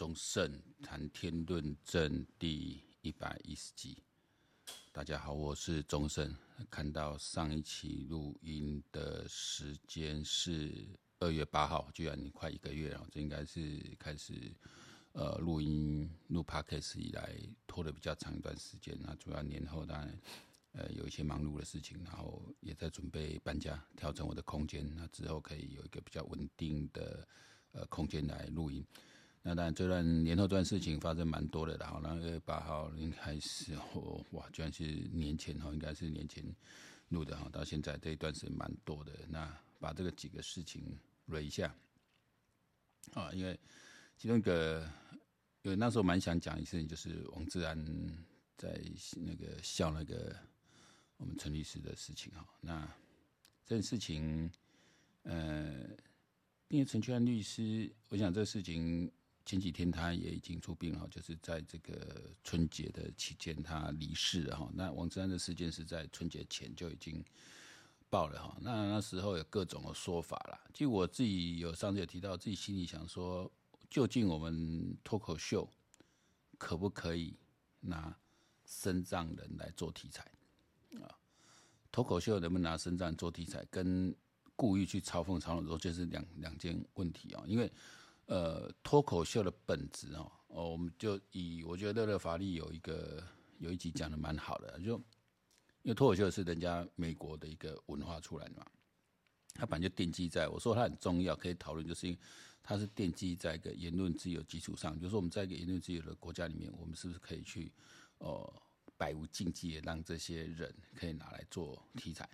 忠胜谈天论政第一百一十集。大家好，我是忠胜。看到上一期录音的时间是二月八号，居然快一个月了。这应该是开始呃录音录 Podcast 以来拖了比较长一段时间。那主要年后当然呃有一些忙碌的事情，然后也在准备搬家，调整我的空间。那之后可以有一个比较稳定的。呃，空间来录音。那当然，这段年后这段事情发生蛮多的。然后，二月八号应该是哦，哇，居然是年前哈，应该是年前录的哈。到现在这一段是蛮多的。那把这个几个事情捋一下啊，因为其中一个，因为那时候蛮想讲一件事情，就是王志安在那个笑那个我们陈律师的事情哈。那这件事情，呃。因为陈全安律师，我想这个事情前几天他也已经出殡了，就是在这个春节的期间他离世了哈。那王志安的事件是在春节前就已经报了哈。那那时候有各种的说法啦。就我自己有上次有提到，自己心里想说，究竟我们脱口秀可不可以拿身障人来做题材啊？脱口秀能不能拿身障做题材？跟故意去嘲讽、嘲讽，说就是两两件问题啊。因为，呃，脱口秀的本质哦，哦，我们就以我觉得乐乐法律有一个有一集讲的蛮好的，就因为脱口秀是人家美国的一个文化出来的嘛，它本来就奠基在我说它很重要，可以讨论，就是因为它是奠基在一个言论自由基础上。比如说我们在一个言论自由的国家里面，我们是不是可以去哦，百无禁忌的让这些人可以拿来做题材？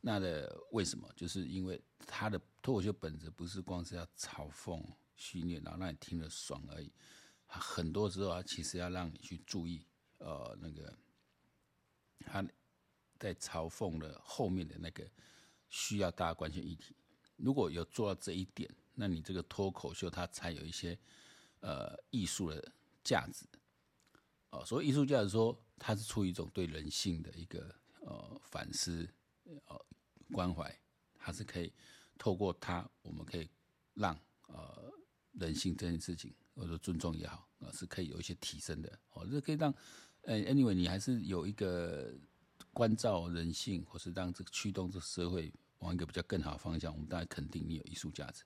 那的为什么？就是因为他的脱口秀本质不是光是要嘲讽、训练，然后让你听了爽而已。很多时候，他其实要让你去注意，呃，那个他在嘲讽的后面的那个需要大家关心议题。如果有做到这一点，那你这个脱口秀它才有一些呃艺术的价值。哦、所谓艺术价值，说它是出于一种对人性的一个呃反思。呃，关怀，还是可以透过它，我们可以让呃人性这件事情，或者尊重也好，啊，是可以有一些提升的。哦，这可以让呃，anyway，你还是有一个关照人性，或是让这个驱动这社会往一个比较更好的方向。我们当然肯定你有艺术价值。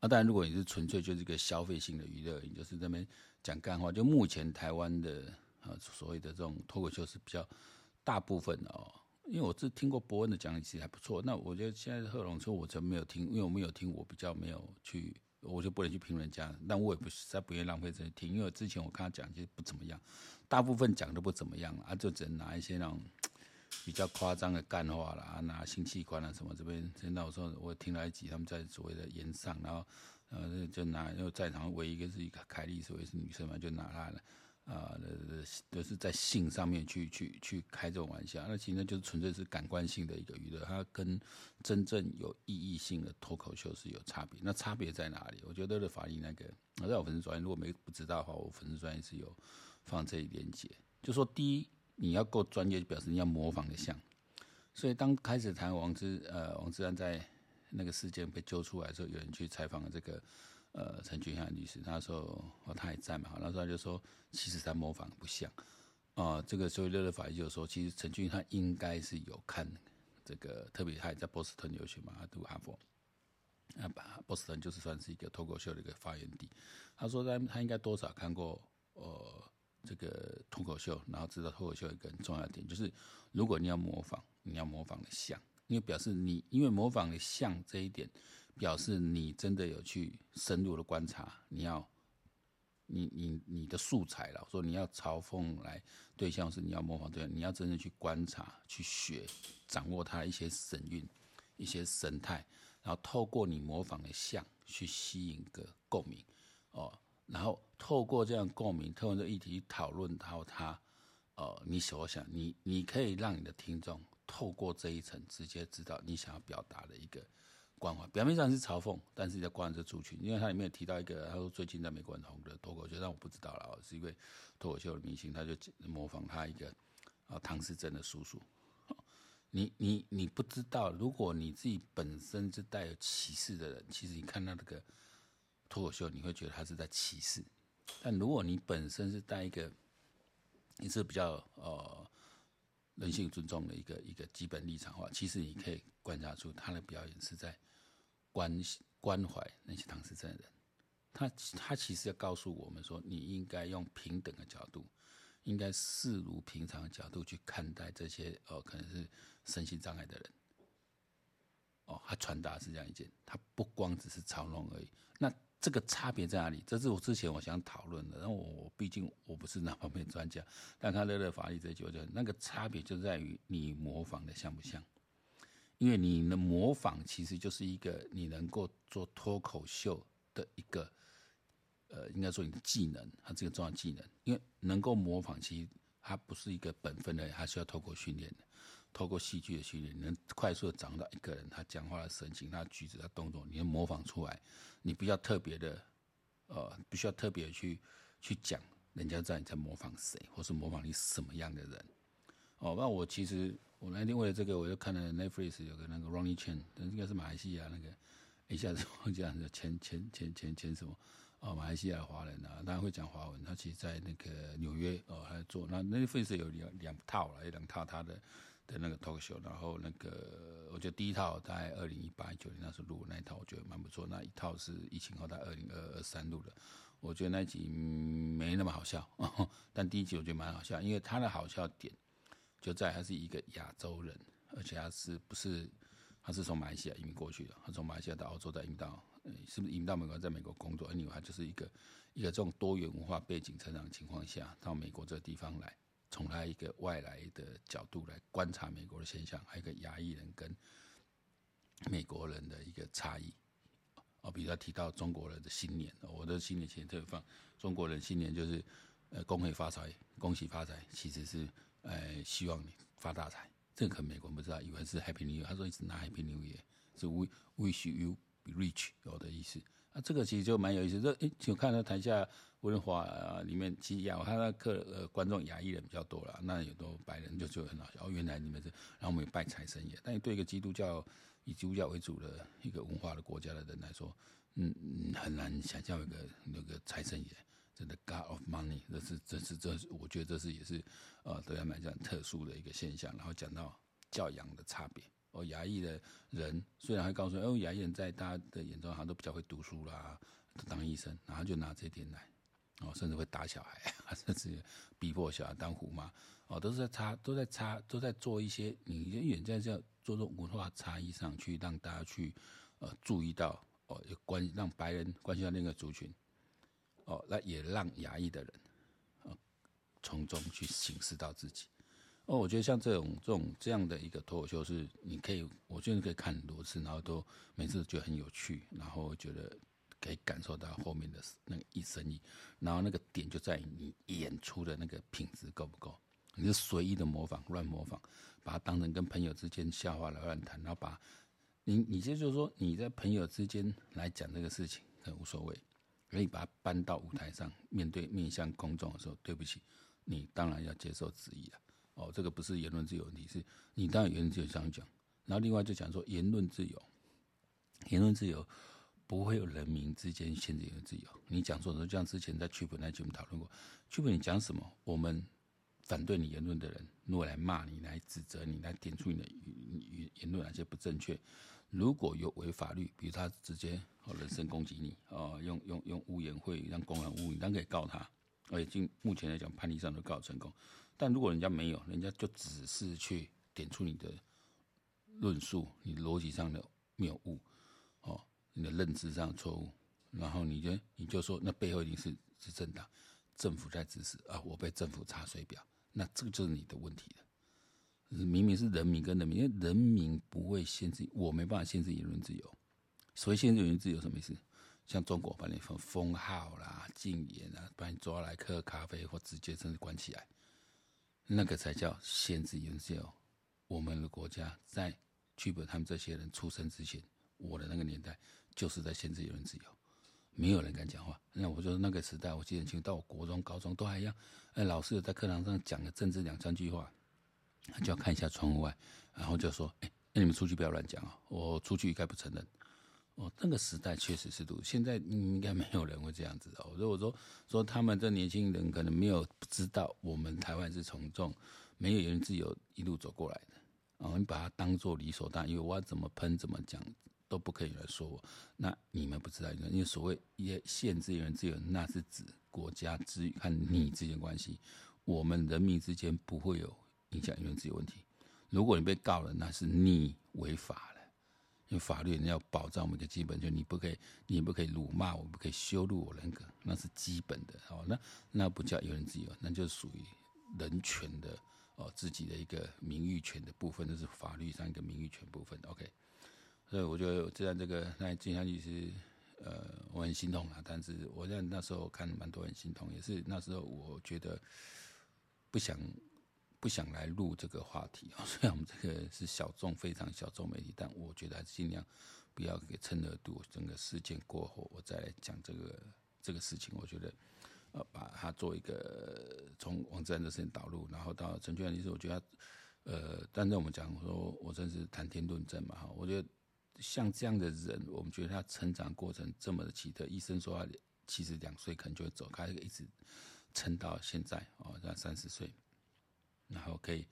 啊，当然，如果你是纯粹就是一个消费性的娱乐，你就是这边讲干话。就目前台湾的啊所谓的这种脱口秀是比较大部分的哦。因为我是听过伯恩的讲，其实还不错。那我觉得现在贺龙说，我真没有听，因为我没有听，我比较没有去，我就不能去评论家。但我也不实在不愿意浪费这些听，因为之前我看他讲，其实不怎么样，大部分讲都不怎么样啊，就只能拿一些那种比较夸张的干话啦，拿性器官啊什么这边。那我说我听了一集，他们在所谓的演上，然后呃就拿，因为在场唯一一个是一个凯莉，所谓是女生嘛，就拿她了。啊，呃，都是在性上面去去去开这种玩笑，那其实就是纯粹是感官性的一个娱乐，它跟真正有意义性的脱口秀是有差别。那差别在哪里？我觉得的法律那个，我在我粉丝专业，如果没不知道的话，我粉丝专业是有放这一连结。就说第一，你要够专业，表示你要模仿的像。所以当开始谈王志呃王志安在那个事件被揪出来的时候，有人去采访了这个。呃，陈俊翰律师那时候哦，他也在嘛，那时候他就说，其实他模仿不像，啊、这个所以乐乐法医就说，其实陈俊翰应该是有看这个，特别他也在波士顿留学嘛，他读哈佛，啊，波士顿就是算是一个脱口秀的一个发源地。他说他他应该多少看过呃这个脱口秀，然后知道脱口秀一个很重要的点就是，如果你要模仿，你要模仿的像，因为表示你因为模仿的像这一点。表示你真的有去深入的观察，你要，你你你的素材了，说你要嘲讽来对象是你要模仿对象，你要真的去观察、去学、掌握他一些神韵、一些神态，然后透过你模仿的像去吸引个共鸣哦，然后透过这样共鸣，透过这议题讨论到他，哦，你所想，你你可以让你的听众透过这一层直接知道你想要表达的一个。关怀表面上是嘲讽，但是在关注族群，因为他里面有提到一个，他说最近在美国很红的脱口秀，但我不知道了，是一位脱口秀的明星，他就模仿他一个啊唐诗珍的叔叔。你你你不知道，如果你自己本身是带有歧视的人，其实你看到这个脱口秀，你会觉得他是在歧视但如果你本身是带一个，你是比较呃人性尊重的一个一个基本立场的话，其实你可以观察出他的表演是在关关怀那些唐氏症的人。他他其实要告诉我们说，你应该用平等的角度，应该视如平常的角度去看待这些哦可能是身心障碍的人。哦，他传达是这样一件，他不光只是嘲弄而已。那这个差别在哪里？这是我之前我想讨论的。然后我毕竟我不是那方面专家，但他乐乐法律这一句，我觉得那个差别就在于你模仿的像不像。因为你的模仿其实就是一个你能够做脱口秀的一个。呃，应该说你的技能，它这个重要技能，因为能够模仿，其实它不是一个本分的，它需要透过训练的，透过戏剧的训练，能快速的掌握到一个人他讲话的神情、他举止、他动作，你能模仿出来，你不要特别的，呃，不需要特别去去讲，人家知道你在模仿谁，或是模仿你什么样的人。哦，那我其实我那天为了这个，我就看了 Netflix 有个那个 Ronny Chieng，应该是马来西亚那个，一下子忘记了前前前前前什么。哦，马来西亚华人啊，他会讲华文。他其实在那个纽约哦，还做那 Netflix 有两两套了，有两套他的的那个 talk show。然后那个我觉得第一套在二零一八一九年那时候录那一套，我觉得蛮不错。那一套是疫情后在二零二二三录的，我觉得那一集没那么好笑，但第一集我觉得蛮好笑，因为他的好笑点就在他是一个亚洲人，而且他是不是他是从马来西亚移民过去的，他从马来西亚到澳洲再移民到。是不是移民到美国，在美国工作？而另外就是一个一个这种多元文化背景成长的情况下，到美国这个地方来，从他一个外来的角度来观察美国的现象，还有一个亚裔人跟美国人的一个差异。哦，比如他提到中国人的新年，我的新年前特别放中国人新年就是呃恭喜发财，恭喜发财，其实是呃希望你发大财。这个可能美国人不知道，以为是 Happy New Year，他说一直拿 Happy New Year，是 We Wish You be。Rich 有的意思啊，这个其实就蛮有意思。这诶，就看到台下文化啊里面，其实亚他那客呃观众亚裔人比较多了，那有多白人就就很好笑。哦，原来你们是，然后我们有拜财神爷。但是对一个基督教以基督教为主的一个文化的国家的人来说，嗯嗯，很难想象一个那个财神爷，真的 God of Money，这是这是这是，我觉得这是也是呃对他们来讲特殊的一个现象。然后讲到教养的差别。哦，牙医的人虽然会告诉哦，牙医人在大家的眼中好像都比较会读书啦，当医生，然后就拿这点来，哦，甚至会打小孩，甚至逼迫小孩当虎妈，哦，都是在差，都在差，都在做一些你远在这做这种文化差异上去让大家去呃注意到哦，关让白人关系到那个族群，哦，那也让牙医的人，哦，从中去警示到自己。哦，我觉得像这种这种这样的一个脱口秀是，你可以，我觉得你可以看很多次，然后都每次觉得很有趣，然后觉得可以感受到后面的那个一生意，然后那个点就在于你演出的那个品质够不够，你是随意的模仿，乱模仿，把它当成跟朋友之间笑话来乱谈，然后把你你这就是说你在朋友之间来讲这个事情很无所谓，可以把它搬到舞台上面对面向公众的时候，对不起，你当然要接受质疑了。哦，这个不是言论自由问题，是你当然言论自由这样讲，然后另外就讲说言论自由，言论自由不会有人民之间限制言论自由。你讲说的，就像之前在剧本那节目讨论过，剧本你讲什么，我们反对你言论的人，如果来骂你、来指责你、来点出你的语语言论哪些不正确，如果有违法律，比如他直接哦人身攻击你，哦用用用污言秽语让公然侮辱，你当然可以告他，而且经目前来讲判例上都告成功。但如果人家没有，人家就只是去点出你的论述，你逻辑上的谬误，哦，你的认知上的错误，然后你就你就说那背后一定是是政党，政府在指使啊，我被政府查水表，那这个就是你的问题了。明明是人民跟人民，因为人民不会限制，我没办法限制言论自由。所谓限制言论自由什么意思？像中国把你封封号啦、禁言啊，把你抓来喝咖啡或直接甚至关起来。那个才叫限制言论自由。我们的国家在剧本他们这些人出生之前，我的那个年代就是在限制言论自由，没有人敢讲话。那我说那个时代，我记得清楚，到我国中、高中都还一样。哎，老师有在课堂上讲个政治两三句话，就要看一下窗户外，然后就说：“哎，那你们出去不要乱讲啊！我出去一概不承认。”哦，那个时代确实是如此，现在应该没有人会这样子哦。如果说说他们这年轻人可能没有不知道我们台湾是从众，没有言论自由一路走过来的，哦，你把它当做理所当然，因为我要怎么喷怎么讲都不可以来说我。那你们不知道，因为所谓也限制言论自由，那是指国家之和你之间关系，我们人民之间不会有影响言论自由问题。如果你被告了，那是你违法了。因为法律人要保障我们一个基本，就你不可以，你不可以辱骂我，不可以羞辱我人格，那是基本的哦。那那不叫言论自由，那就属于人权的哦，自己的一个名誉权的部分，那是法律上一个名誉权部分。OK，所以我觉得，既然这个那金山律师，呃，我很心痛啊。但是我在那时候看蛮多人心痛，也是那时候我觉得不想。不想来录这个话题啊，虽然我们这个是小众、非常小众媒体，但我觉得还是尽量不要给蹭热度。整个事件过后，我再来讲这个这个事情。我觉得，呃，把它做一个从王志安的事情导入，然后到陈俊安律师，我觉得，呃，但是我们讲说，我真是谈天论政嘛哈。我觉得像这样的人，我们觉得他成长过程这么的奇特，医生说他其实两岁可能就会走开，一直撑到现在哦，这样三十岁。然后可以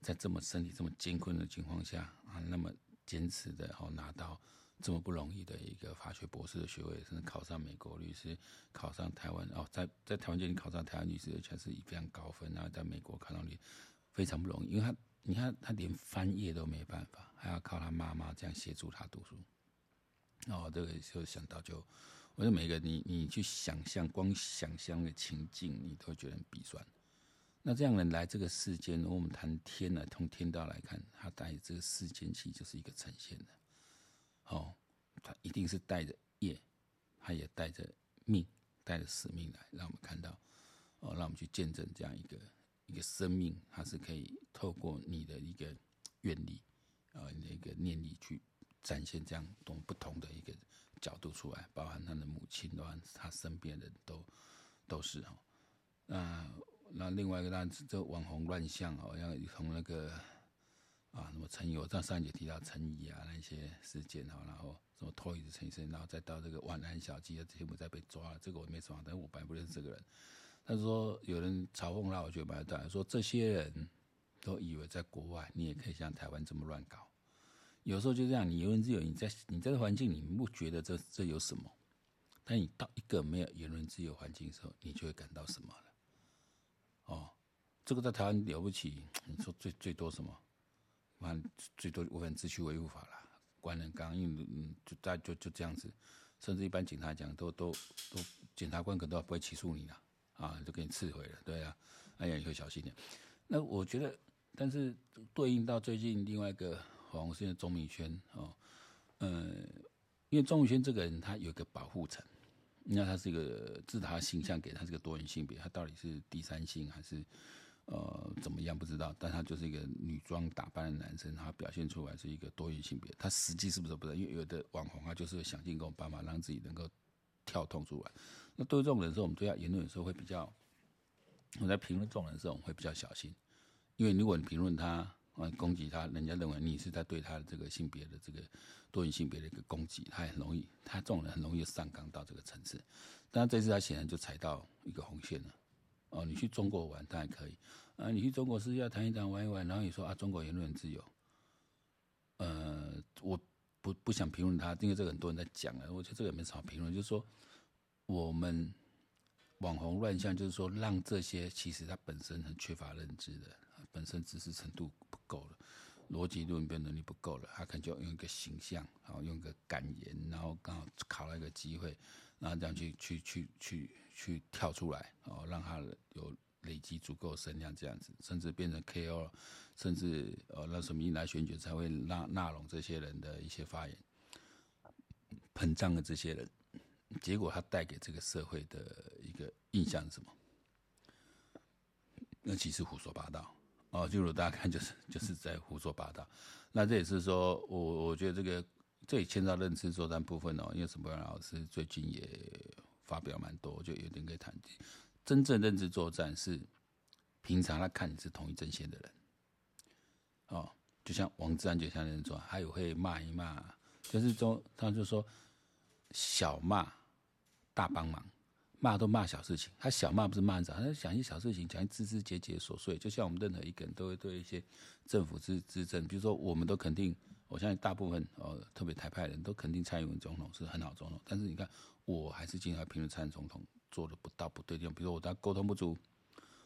在这么身体这么艰困的情况下啊，那么坚持的哦，拿到这么不容易的一个法学博士的学位，甚至考上美国律师，考上台湾哦，在在台湾就已经考上台湾律师，而且是以非常高分，然后在美国考上律，非常不容易，因为他你看他连翻页都没办法，还要靠他妈妈这样协助他读书。哦，这个就想到就，我觉得每个你你去想象，光想象的情境，你都觉得很鼻酸。那这样人来这个世间，我们谈天呢，从天道来看，他带这个世间其实就是一个呈现的，哦，他一定是带着业，他也带着命，带着使命来，让我们看到，哦，让我们去见证这样一个一个生命，它是可以透过你的一个愿力，啊，你的一个念力去展现这样种不同的一个角度出来，包含他的母亲，包含他身边的人都都是哈，那。那另外一个，当然这网红乱象哦，像从那个啊，什么陈怡，我上上一节提到陈怡啊那些事件哈，然后什么拖椅子陈医生，然后再到这个晚安小鸡的节目再被抓了，这个我没什么，但是我本来不认识这个人。他说有人嘲讽他，我觉得蛮对，说这些人都以为在国外你也可以像台湾这么乱搞，有时候就这样，你言论自由，你在你在这环境，你不觉得这这有什么？但你到一个没有言论自由环境的时候，你就会感到什么了？哦，这个在台湾了不起，你说最最多什么？完最多违反自取维护法了，关人刚硬，嗯，就大就就这样子，甚至一般警察讲都都都，检察官可能都不会起诉你了，啊，就给你刺回了，对啊，哎呀，你会小心点。那我觉得，但是对应到最近另外一个黄姓的钟明轩哦，嗯，因为钟明轩这个人他有一个保护层。那他是一个，自他形象给他是个多元性别，他到底是第三性还是呃怎么样不知道，但他就是一个女装打扮的男生，他表现出来是一个多元性别，他实际是不是不知道？因为有的网红他就是想尽各种办法让自己能够跳脱出来。那对这种人的时候，我们对他言论的时候会比较，我在评论这种人的时候，我们会比较小心，因为如果你评论他。啊，攻击他，人家认为你是在对他的这个性别的这个多元性别的一个攻击，他也很容易，他这种人很容易上纲到这个层次。但这次他显然就踩到一个红线了。哦，你去中国玩当然可以，啊，你去中国是要谈一谈玩一玩，然后你说啊，中国言论自由。呃，我不不想评论他，因为这个很多人在讲啊，我觉得这个也没什么评论，就是说我们网红乱象，就是说让这些其实他本身很缺乏认知的，本身知识程度不。够了，逻辑论辩能力不够了，他可能就用一个形象，然后用一个感言，然后刚好考了一个机会，然后这样去去去去去跳出来，哦，让他有累积足够声量，这样子，甚至变成 KO，甚至呃，那什么一来选举才会纳纳拢这些人的一些发言，膨胀的这些人，结果他带给这个社会的一个印象是什么？那其实胡说八道。哦，就如大家看，就是就是在胡说八道。那这也是说，我我觉得这个这也牵到认知作战部分哦，因为沈伯洋老师最近也发表蛮多，就有点可以谈。真正认知作战是平常他看你是同一阵线的人，哦，就像王志安就像那种，他也会骂一骂，就是说他就说小骂大帮忙，骂都骂小事情，他小骂不是骂人，他想一些小事情，讲一枝枝节节琐碎，就像我们任何一个人都会对一些政府之之政，比如说我们都肯定，我相信大部分呃特别台派人都肯定蔡英文总统是很好总统，但是你看我还是经常评论蔡英文总统做的不到不对的地方，比如说我他沟通不足。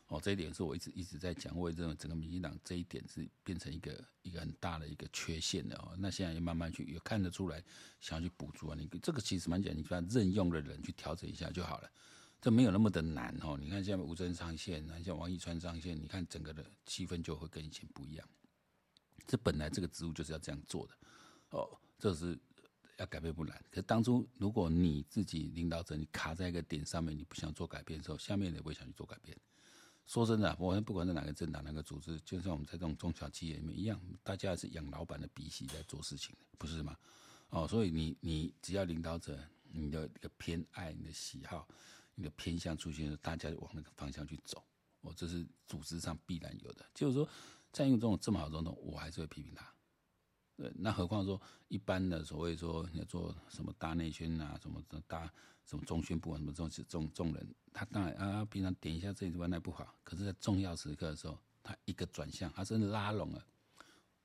哦，这一点是我一直一直在讲，我也认为整个民进党这一点是变成一个一个很大的一个缺陷的哦。那现在也慢慢去也看得出来，想要去补足啊。你这个其实蛮简单，你把任用的人去调整一下就好了，这没有那么的难哦。你看现在吴峥上线，像王义川上线，你看整个的气氛就会跟以前不一样。这本来这个职务就是要这样做的哦，这是要改变不难。可当初如果你自己领导者你卡在一个点上面，你不想做改变的时候，下面的也不会想去做改变。说真的，我们不管在哪个政党、哪个组织，就像我们在这种中小企业里面一样，大家是养老板的鼻息在做事情，不是吗？哦，所以你你只要领导者，你的一个偏爱、你的喜好、你的偏向出现，大家就往那个方向去走。哦，这是组织上必然有的。就是说，在用这种这么好的总统，我还是会批评他。那何况说一般的所谓说你要做什么大内宣啊，什么大什么中宣部啊，什么这种这种这种人，他当然啊，平常点一下这一关那不好，可是，在重要时刻的时候，他一个转向，他真的拉拢了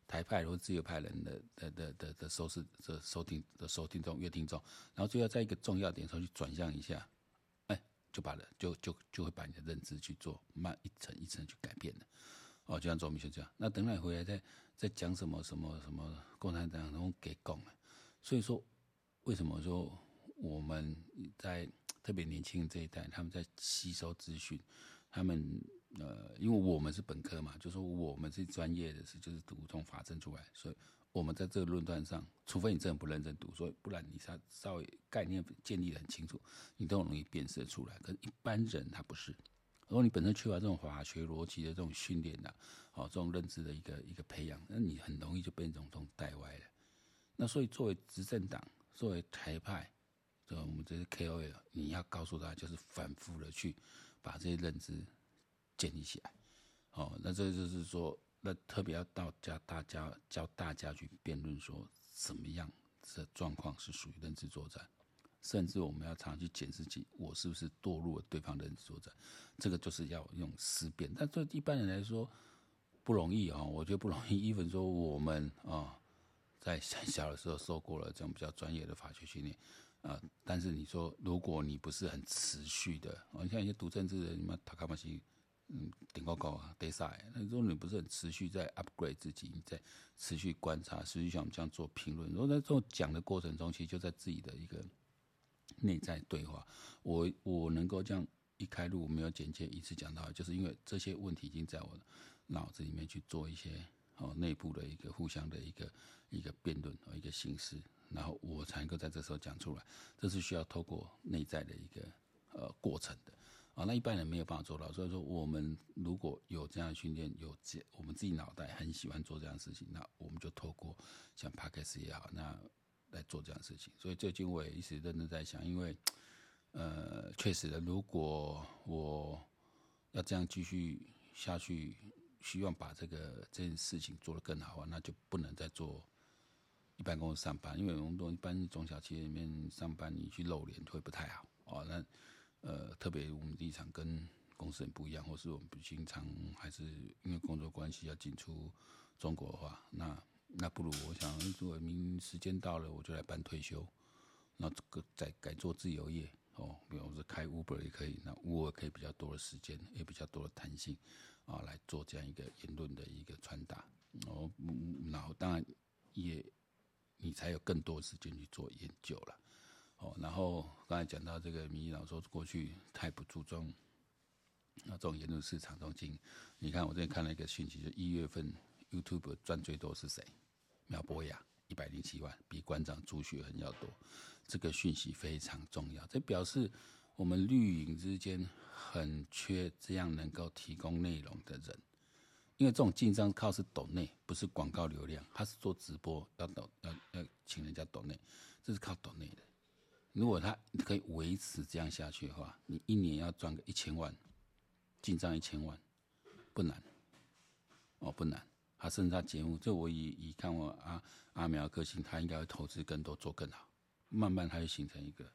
台派或自由派人的的的的的收视的收听的收听众、阅听众，然后最后在一个重要点上去转向一下，哎，就把人就就就会把你的认知去做慢一层一层去改变的。哦，就像周明就这样，那等他回来再在讲什么什么什么共产党，然后给讲。所以说，为什么说我们在特别年轻这一代，他们在吸收资讯，他们呃，因为我们是本科嘛，就说我们是专业的，是就是读这种法政出来，所以我们在这个论断上，除非你真的不认真读，所以不然你稍稍微概念建立的很清楚，你都容易辨识出来。可是一般人他不是。如果你本身缺乏这种法学逻辑的这种训练呐，哦，这种认知的一个一个培养，那你很容易就被这种这种带歪了。那所以作为执政党，作为台派，这我们这些 KOL，你要告诉他，就是反复的去把这些认知建立起来。哦，那这就是说，那特别要到教大家教大家去辩论说，怎么样的状况是属于认知作战。甚至我们要常去检视自己，我是不是堕入了对方的认知作战？这个就是要用思辨。但对一般人来说不容易啊，我觉得不容易。even 说我们啊，在很小的时候受过了这种比较专业的法学训练啊，但是你说如果你不是很持续的，你像一些读政治的，你们塔卡马西，嗯，顶高高啊，得赛。那如果你不是很持续在 upgrade 自己，你在持续观察，持续像我们这样做评论，如果在这种讲的过程中，其实就在自己的一个。内在对话，我我能够这样一开路，我没有简介一次讲到，就是因为这些问题已经在我的脑子里面去做一些哦内部的一个互相的一个一个辩论和一个形式，然后我才能够在这时候讲出来。这是需要透过内在的一个呃过程的啊，那一般人没有办法做到。所以说，我们如果有这样的训练，有这我们自己脑袋很喜欢做这样的事情，那我们就透过像 Podcast 也好，那。来做这样事情，所以最近我也一直认真在想，因为，呃，确实的，如果我要这样继续下去，希望把这个这件事情做得更好啊，那就不能再做一般公司上班，因为我们都一般中小企业里面上班，你去露脸会不太好哦。那呃，特别我们立场跟公司很不一样，或是我们不经常还是因为工作关系要进出中国的话，那。那不如我想，如果明时间到了，我就来办退休，那这个再改做自由业哦，比如说开 Uber 也可以，那 Uber 可以比较多的时间，也比较多的弹性啊，来做这样一个言论的一个传达哦。然后当然也你才有更多时间去做研究了哦。然后刚才讲到这个民进党说过去太不注重那这种言论市场中心，你看我这边看了一个讯息，就一月份。YouTube 赚最多是谁？苗博雅一百零七万，比馆长朱学恒要多。这个讯息非常重要，这表示我们绿营之间很缺这样能够提供内容的人。因为这种经商靠是抖内，不是广告流量，他是做直播要抖要要请人家抖内，这是靠抖内的。如果他可以维持这样下去的话，你一年要赚个一千万，进账一千万不难哦，不难。他甚至他节目，这我以以看我阿阿苗个性，他应该会投资更多，做更好。慢慢他就形成一个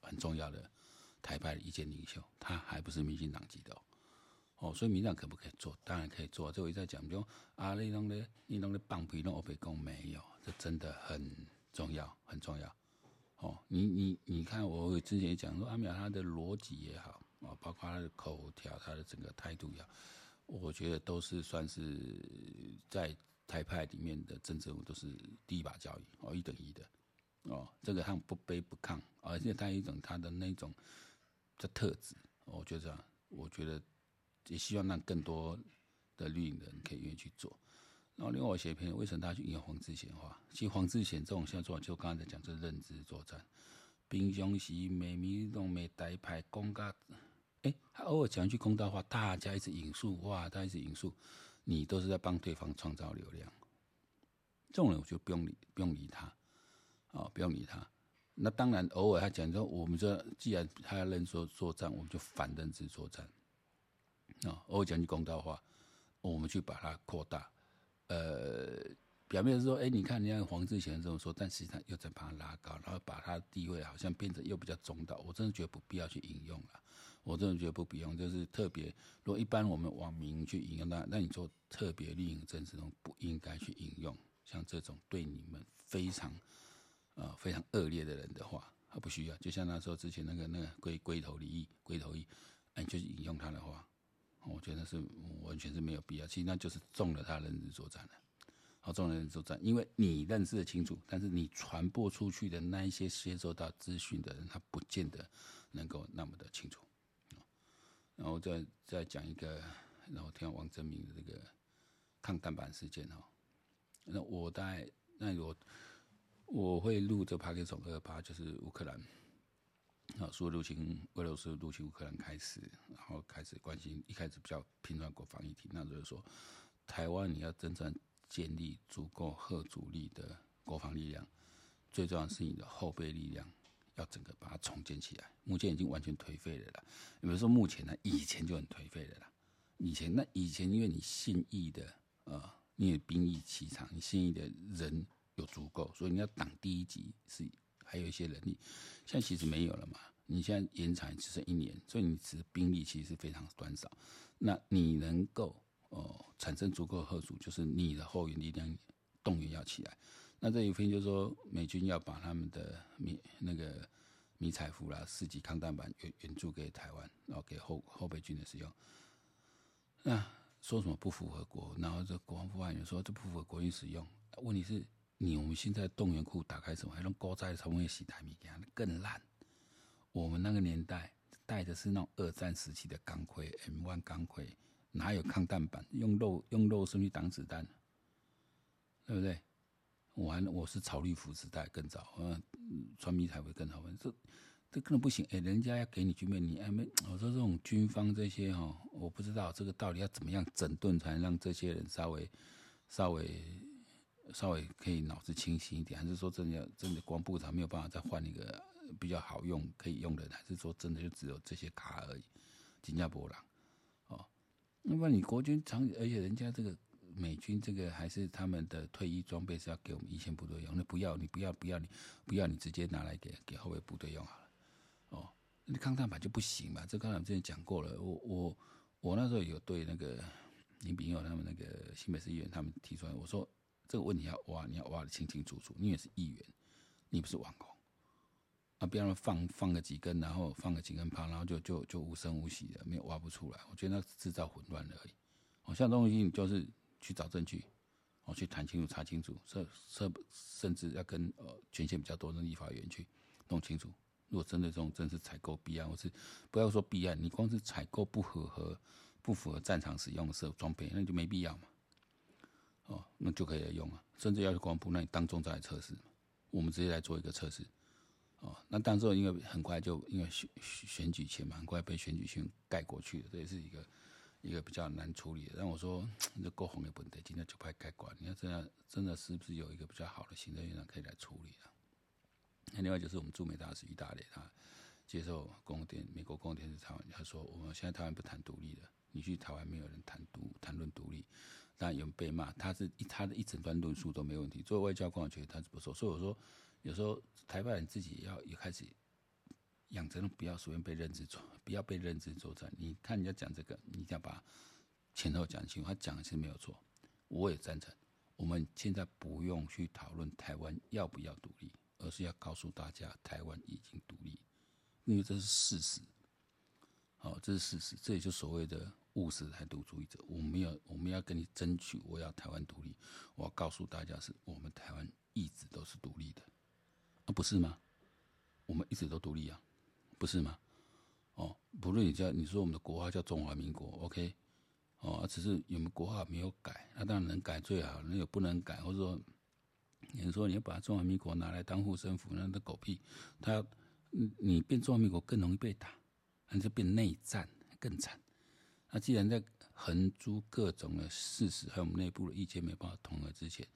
很重要的台派的意见领袖，他还不是民进党籍的哦。所以民进党可不可以做？当然可以做。这我一再讲，就啊，你弄的你弄的棒皮弄欧北共没有，这真的很重要，很重要。哦，你你你看，我之前也讲说，阿苗他的逻辑也好，哦，包括他的口条，他的整个态度也好，我觉得都是算是在台派里面的政治人物都是第一把交椅，哦，一等一的。哦，这个他不卑不亢，而且他一种他的那种的特质，我觉得，我觉得也希望让更多的绿营人可以愿意去做。然后另外我写一篇，为什么他去引用黄志贤话？其实黄志贤这种现在做，就刚才在讲这认知作战，平常时美米弄美台派公家，哎，他偶尔讲一句公道话，大家一直引述，哇，他一直引述，你都是在帮对方创造流量。这种人我就不用理，不用理他。哦，不用理他。那当然，偶尔他讲说，我们说既然他要认说作战，我们就反认知作战。啊，偶尔讲句公道话，我们去把它扩大。呃，表面是说，哎，你看人家黄志贤这么说，但实际上又在把他拉高，然后把他地位好像变得又比较中道。我真的觉得不必要去引用了。我真的觉得不必要，就是特别，如果一般我们网民去引用，那那你说特别绿营政治中不应该去引用，像这种对你们非常。呃，非常恶劣的人的话，他不需要。就像他说之前那个那个龟龟头李义，龟头义，哎，就是引用他的话，我觉得是完全是没有必要。其实那就是中了他认知作战了，好，中了认知作战，因为你认识的清楚，但是你传播出去的那一些接收到资讯的人，他不见得能够那么的清楚。然后再再讲一个，然后听王正明的这个抗弹板事件哈，那我大概那我。我会录这 Podcast 二八，就是乌克兰啊，说入侵俄罗斯入侵乌克兰开始，然后开始关心，一开始比较频繁国防议题，那就是说，台湾你要真正建立足够吓阻力的国防力量，最重要是你的后备力量要整个把它重建起来。目前已经完全颓废了啦，比如说目前呢，以前就很颓废了啦，以前那以前因为你现役的呃，你有兵役期长，你现役的人。有足够，所以你要挡第一级是还有一些能力，现在其实没有了嘛。你现在延长只剩一年，所以你其实兵力其实是非常短少。那你能够哦产生足够的吓阻，就是你的后援力量动员要起来。那这一篇就是说，美军要把他们的迷那个迷彩服啦、四级抗弹板援援助给台湾，然后给后后备军的使用。那说什么不符合国？然后这国防部发言人说这不符合国军使用。问题是？你我们现在动员库打开什么？还用高在重会洗台米给他更烂。我们那个年代带的是那种二战时期的钢盔 M1 钢盔，哪有抗弹板？用肉用肉身去挡子弹，对不对？我还我是草绿服时代更早，嗯，穿迷彩会更好。这这根本不行。哎、人家要给你军备，你还没？我说这种军方这些哈，我不知道这个到底要怎么样整顿，才能让这些人稍微稍微。稍微可以脑子清醒一点，还是说真的真的光部长没有办法再换一个比较好用可以用的，还是说真的就只有这些卡而已？新加坡人，哦，那么你国军长，而且人家这个美军这个还是他们的退役装备是要给我们一线部队用，那不要你不要不要你不要你直接拿来给给后备部队用好了，哦，那抗弹板就不行嘛？这刚才我之前讲过了，我我我那时候有对那个林炳佑他们那个新北市议员他们提出来，我说。这个问题要挖，你要挖的清清楚楚。你也是议员，你不是网红啊！不要放放个几根，然后放个几根炮，然后就就就无声无息的，没有挖不出来。我觉得那是制造混乱而已。哦，像东西，你就是去找证据，哦，去谈清楚、查清楚，甚甚甚至要跟呃权限比较多的立法员去弄清楚。如果真的这种真是采购弊案，或是不要说弊案，你光是采购不符合、不符合战场使用的时候装备，那就没必要嘛。哦，那就可以来用啊，甚至要去公布，那你当众再来测试，我们直接来做一个测试。哦，那当时候因为很快就因为选选举前嘛，很快被选举权盖过去了，这也是一个一个比较难处理的。但我说 这够红的问题，今天就派盖管，你要这样真的是不是有一个比较好的行政院长可以来处理啊？那另外就是我们驻美大使意大利，他接受公电美国公电视采访，他说我们现在台湾不谈独立的，你去台湾没有人谈独谈论独立。当然有人被骂，他是他的一整段论述都没问题。作为外交官，我觉得他是不错。所以我说，有时候台湾人自己也要也开始养成不要随便被认知作，不要被认知作战。你看人家讲这个，你一定要把前后讲清楚。他讲的是没有错，我也赞成。我们现在不用去讨论台湾要不要独立，而是要告诉大家台湾已经独立，因为这是事实。好，这是事实，这也就所谓的务实台独主义者。我们要，我们要跟你争取，我要台湾独立。我要告诉大家，是我们台湾一直都是独立的，啊，不是吗？我们一直都独立啊，不是吗？哦，不论你叫你说我们的国号叫中华民国，OK，哦，只是有没有国号没有改，那当然能改最好，那有不能改，或者说你说你要把中华民国拿来当护身符，那那狗屁，他你变中华民国更容易被打。那就变内战更惨。那既然在横诸各种的事实还有我们内部的意见没办法统合之前，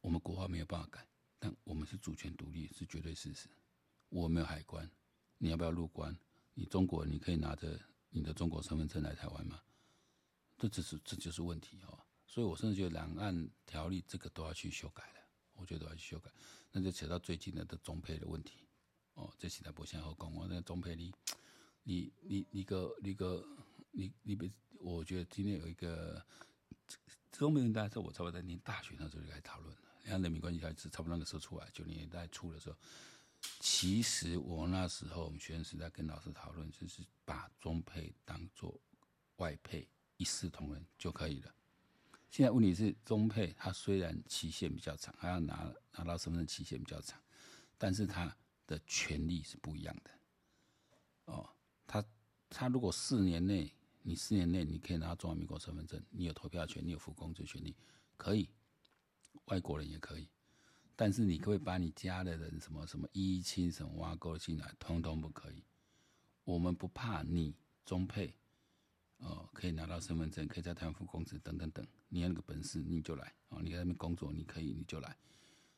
我们国号没有办法改，但我们是主权独立是绝对事实。我没有海关，你要不要入关？你中国你可以拿着你的中国身份证来台湾吗？这只是这就是问题哦。所以我甚至觉得两岸条例这个都要去修改了，我觉得都要去修改。那就扯到最近的的中配的问题哦，这现在不像后讲我那中配里。你你你个你个你你别，我觉得今天有一个中中美年代是我差不多在念大学那时候就开始讨论了，两岸人民关系开始差不多那个时候出来，九零年代初的时候，其实我那时候我们学生时代跟老师讨论，就是把中配当做外配一视同仁就可以了。现在问题是中配它虽然期限比较长，还要拿拿到身份证期限比较长，但是它的权利是不一样的，哦。他他如果四年内，你四年内你可以拿中华民国身份证，你有投票权，你有付工资权利，可以，外国人也可以，但是你可以把你家的人什么什么一亲什么挖沟进来，通通不可以。我们不怕你中配，哦，可以拿到身份证，可以在台湾付工资等等等，你有那个本事你就来哦，你在那边工作你可以你就来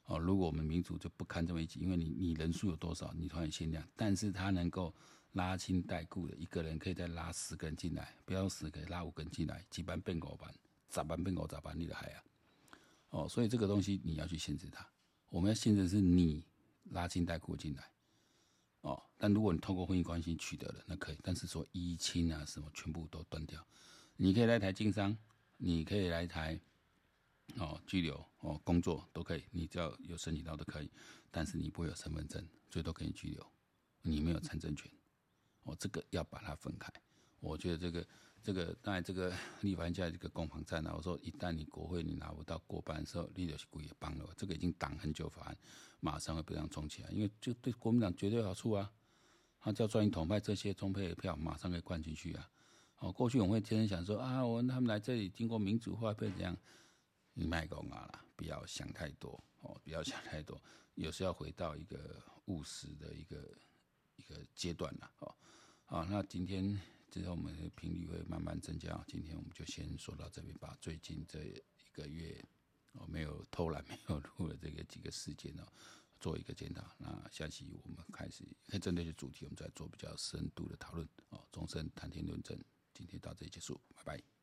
哦。如果我们民主就不堪这么一击，因为你你人数有多少，你团员限量，但是他能够。拉亲带故的一个人可以再拉十个人进来，不要十个，拉五个人进来，几班变五班，咋班变五咋班，你的海啊！哦，所以这个东西你要去限制它。我们要限制的是你拉亲带故进来，哦，但如果你透过婚姻关系取得了，那可以。但是说依亲啊什么，全部都断掉。你可以来台经商，你可以来台哦拘留哦工作都可以，你只要有申请到都可以。但是你不会有身份证，最多可以拘留，你没有参政权。哦这个要把它分开，我觉得这个这个当然这个 立法院这个攻防战呢，我说一旦你国会你拿不到过半的时候，立法院也帮了，这个已经挡很久法案，马上会被这样冲起来，因为就对国民党绝对有好处啊，他叫专营统派这些中配的票马上给灌进去啊，哦，过去我们会天天想说啊，我他们来这里经过民主化被怎样，你卖公啊了，不要想太多哦，不要想太多，有时候要回到一个务实的一个。一个阶段了，哦，好，那今天之后我们的频率会慢慢增加，今天我们就先说到这边，把最近这一个月我没有偷懒、没有录的这个几个事件呢，做一个检讨。那下期我们开始针对这主题，我们再做比较深度的讨论。哦，终身谈天论证，今天到这里结束，拜拜。